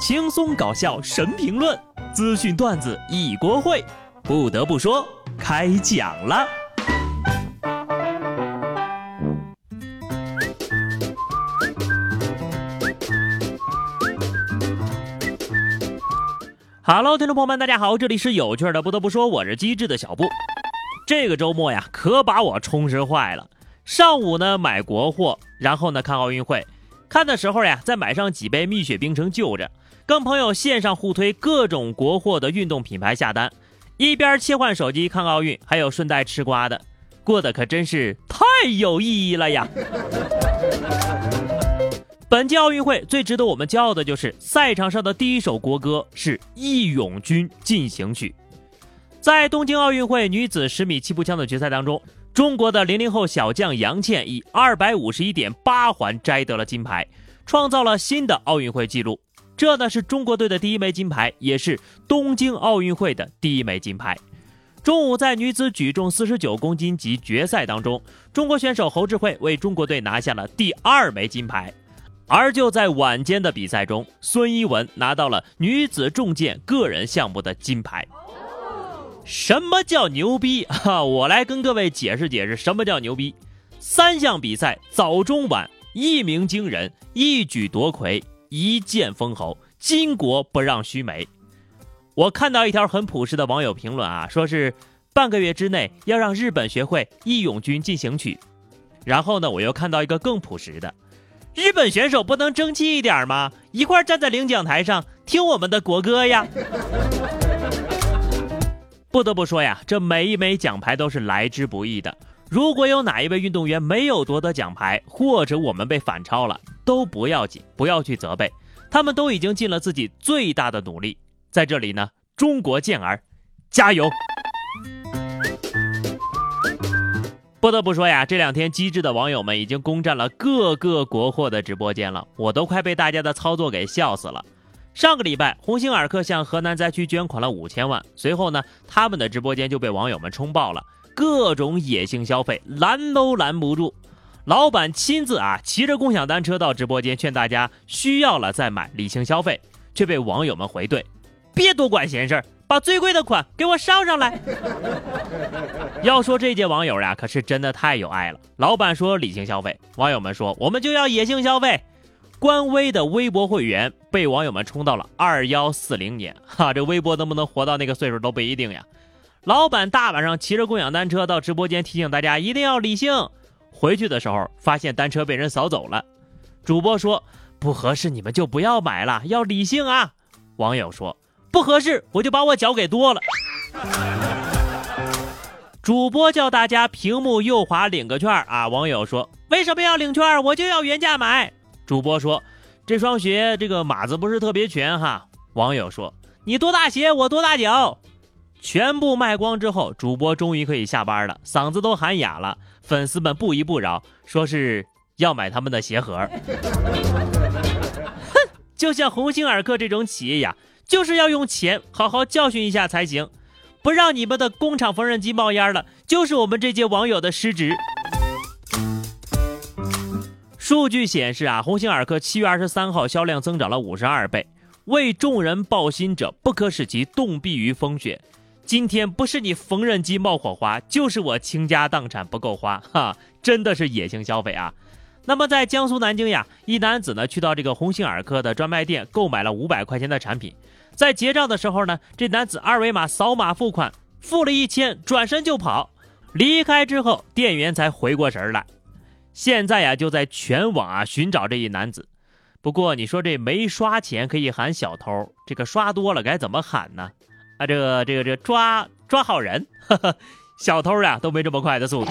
轻松搞笑神评论，资讯段子一锅烩。不得不说，开讲了。Hello，听众朋友们，大家好，这里是有趣的。不得不说，我是机智的小布。这个周末呀，可把我充实坏了。上午呢买国货，然后呢看奥运会。看的时候呀，再买上几杯蜜雪冰城就着，跟朋友线上互推各种国货的运动品牌下单，一边切换手机看奥运，还有顺带吃瓜的，过得可真是太有意义了呀！本届奥运会最值得我们骄傲的就是赛场上的第一首国歌是《义勇军进行曲》。在东京奥运会女子十米气步枪的决赛当中。中国的零零后小将杨倩以二百五十一点八环摘得了金牌，创造了新的奥运会纪录。这呢是中国队的第一枚金牌，也是东京奥运会的第一枚金牌。中午在女子举重四十九公斤级决赛当中，中国选手侯智慧为中国队拿下了第二枚金牌。而就在晚间的比赛中，孙一文拿到了女子重剑个人项目的金牌。什么叫牛逼哈？我来跟各位解释解释什么叫牛逼。三项比赛早中晚一鸣惊人，一举夺魁，一剑封喉，巾帼不让须眉。我看到一条很朴实的网友评论啊，说是半个月之内要让日本学会《义勇军进行曲》。然后呢，我又看到一个更朴实的，日本选手不能争气一点吗？一块站在领奖台上听我们的国歌呀。不得不说呀，这每一枚奖牌都是来之不易的。如果有哪一位运动员没有夺得奖牌，或者我们被反超了，都不要紧，不要去责备，他们都已经尽了自己最大的努力。在这里呢，中国健儿，加油！不得不说呀，这两天机智的网友们已经攻占了各个国货的直播间了，我都快被大家的操作给笑死了。上个礼拜，鸿星尔克向河南灾区捐款了五千万。随后呢，他们的直播间就被网友们冲爆了，各种野性消费拦都拦不住。老板亲自啊骑着共享单车到直播间劝大家需要了再买，理性消费，却被网友们回怼：“别多管闲事，把最贵的款给我上上来。”要说这届网友呀，可是真的太有爱了。老板说理性消费，网友们说我们就要野性消费。官微的微博会员被网友们冲到了二幺四零年，哈，这微博能不能活到那个岁数都不一定呀。老板大晚上骑着共享单车到直播间提醒大家一定要理性，回去的时候发现单车被人扫走了。主播说不合适你们就不要买了，要理性啊。网友说不合适我就把我脚给剁了。主播叫大家屏幕右滑领个券啊，网友说为什么要领券？我就要原价买。主播说：“这双鞋这个码子不是特别全哈。”网友说：“你多大鞋，我多大脚。”全部卖光之后，主播终于可以下班了，嗓子都喊哑了。粉丝们不依不饶，说是要买他们的鞋盒。哼，就像鸿星尔克这种企业呀，就是要用钱好好教训一下才行。不让你们的工厂缝纫机冒烟了，就是我们这届网友的失职。数据显示啊，鸿星尔克七月二十三号销量增长了五十二倍。为众人抱薪者，不可使其冻毙于风雪。今天不是你缝纫机冒火花，就是我倾家荡产不够花，哈，真的是野性消费啊。那么在江苏南京呀，一男子呢去到这个鸿星尔克的专卖店购买了五百块钱的产品，在结账的时候呢，这男子二维码扫码付款，付了一千，转身就跑，离开之后，店员才回过神来。现在呀，就在全网啊寻找这一男子。不过你说这没刷钱可以喊小偷，这个刷多了该怎么喊呢？啊，这个这个这个抓抓好人，小偷呀都没这么快的速度。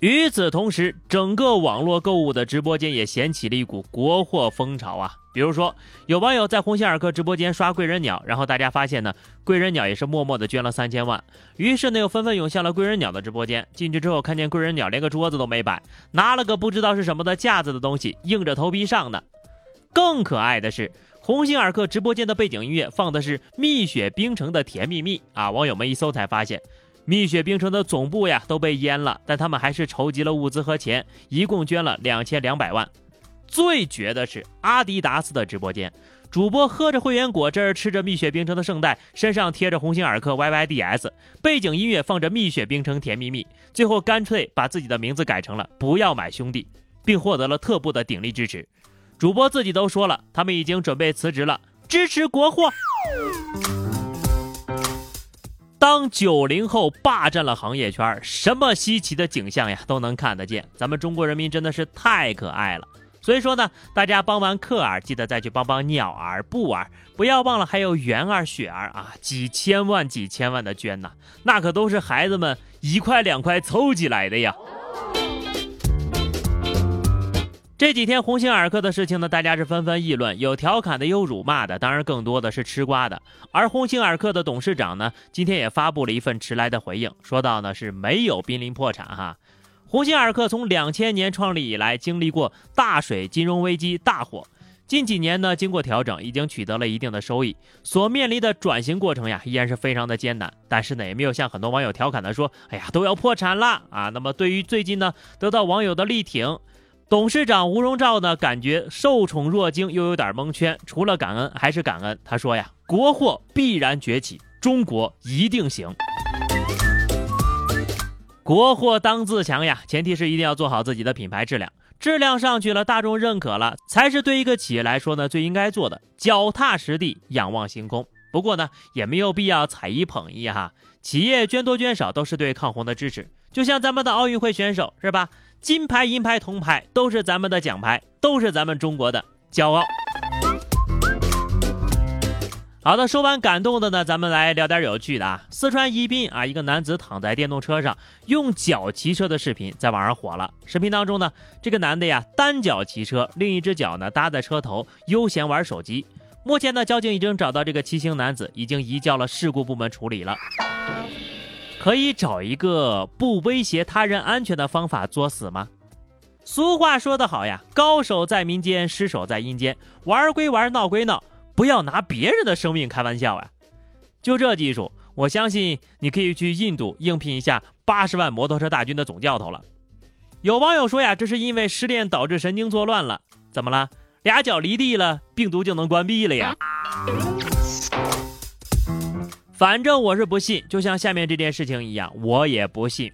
与此同时，整个网络购物的直播间也掀起了一股国货风潮啊！比如说，有网友在鸿星尔克直播间刷贵人鸟，然后大家发现呢，贵人鸟也是默默的捐了三千万，于是呢又纷纷涌向了贵人鸟的直播间。进去之后，看见贵人鸟连个桌子都没摆，拿了个不知道是什么的架子的东西，硬着头皮上的。更可爱的是，鸿星尔克直播间的背景音乐放的是蜜雪冰城的《甜蜜蜜》啊！网友们一搜才发现。蜜雪冰城的总部呀都被淹了，但他们还是筹集了物资和钱，一共捐了两千两百万。最绝的是阿迪达斯的直播间，主播喝着会员果汁，吃着蜜雪冰城的圣代，身上贴着鸿星尔克 YYDS，背景音乐放着蜜雪冰城甜蜜蜜，最后干脆把自己的名字改成了不要买兄弟，并获得了特步的鼎力支持。主播自己都说了，他们已经准备辞职了，支持国货。当九零后霸占了行业圈，什么稀奇的景象呀都能看得见。咱们中国人民真的是太可爱了。所以说呢，大家帮完克儿，记得再去帮帮鸟儿、布儿，不要忘了还有圆儿、雪儿啊，几千万、几千万的捐呐，那可都是孩子们一块两块凑起来的呀。这几天鸿星尔克的事情呢，大家是纷纷议论，有调侃的，有辱骂的，当然更多的是吃瓜的。而鸿星尔克的董事长呢，今天也发布了一份迟来的回应，说到呢是没有濒临破产哈。鸿星尔克从两千年创立以来，经历过大水、金融危机、大火，近几年呢经过调整，已经取得了一定的收益。所面临的转型过程呀，依然是非常的艰难。但是呢，也没有像很多网友调侃的说，哎呀都要破产了啊。那么对于最近呢得到网友的力挺。董事长吴荣照呢，感觉受宠若惊，又有点蒙圈。除了感恩，还是感恩。他说呀：“国货必然崛起，中国一定行。国货当自强呀，前提是一定要做好自己的品牌质量。质量上去了，大众认可了，才是对一个企业来说呢最应该做的。脚踏实地，仰望星空。不过呢，也没有必要踩一捧一哈。企业捐多捐少都是对抗洪的支持。就像咱们的奥运会选手是吧？”金牌、银牌、铜牌都是咱们的奖牌，都是咱们中国的骄傲。好的，说完感动的呢，咱们来聊点有趣的啊。四川宜宾啊，一个男子躺在电动车上用脚骑车的视频在网上火了。视频当中呢，这个男的呀单脚骑车，另一只脚呢搭在车头，悠闲玩手机。目前呢，交警已经找到这个骑行男子，已经移交了事故部门处理了。可以找一个不威胁他人安全的方法作死吗？俗话说得好呀，高手在民间，失手在阴间。玩归玩，闹归闹，不要拿别人的生命开玩笑啊！就这技术，我相信你可以去印度应聘一下八十万摩托车大军的总教头了。有网友说呀，这是因为失恋导致神经错乱了。怎么了？俩脚离地了，病毒就能关闭了呀？反正我是不信，就像下面这件事情一样，我也不信。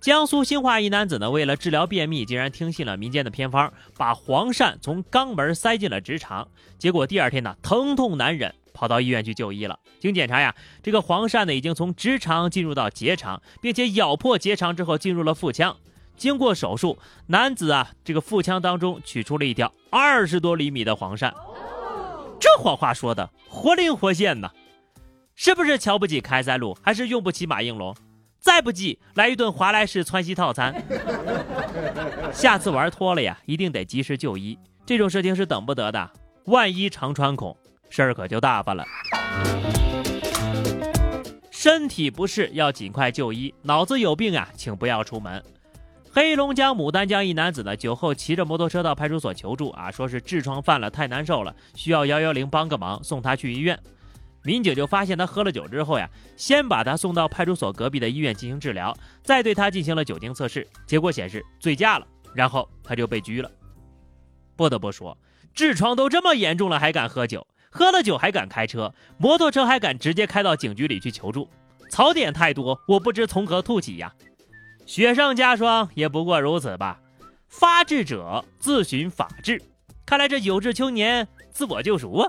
江苏兴化一男子呢，为了治疗便秘，竟然听信了民间的偏方，把黄鳝从肛门塞进了直肠，结果第二天呢，疼痛难忍，跑到医院去就医了。经检查呀，这个黄鳝呢，已经从直肠进入到结肠，并且咬破结肠之后进入了腹腔。经过手术，男子啊，这个腹腔当中取出了一条二十多厘米的黄鳝，这谎话说的活灵活现呢。是不是瞧不起开塞露，还是用不起马应龙？再不济来一顿华莱士窜稀套餐。下次玩脱了呀，一定得及时就医。这种事情是等不得的，万一肠穿孔，事儿可就大发了。身体不适要尽快就医，脑子有病啊，请不要出门。黑龙江牡丹江一男子呢，酒后骑着摩托车到派出所求助啊，说是痔疮犯了，太难受了，需要幺幺零帮个忙，送他去医院。民警就发现他喝了酒之后呀，先把他送到派出所隔壁的医院进行治疗，再对他进行了酒精测试，结果显示醉驾了，然后他就被拘了。不得不说，痔疮都这么严重了还敢喝酒，喝了酒还敢开车，摩托车还敢直接开到警局里去求助，槽点太多，我不知从何吐起呀。雪上加霜也不过如此吧。发治者自寻法治，看来这有志青年自我救赎啊。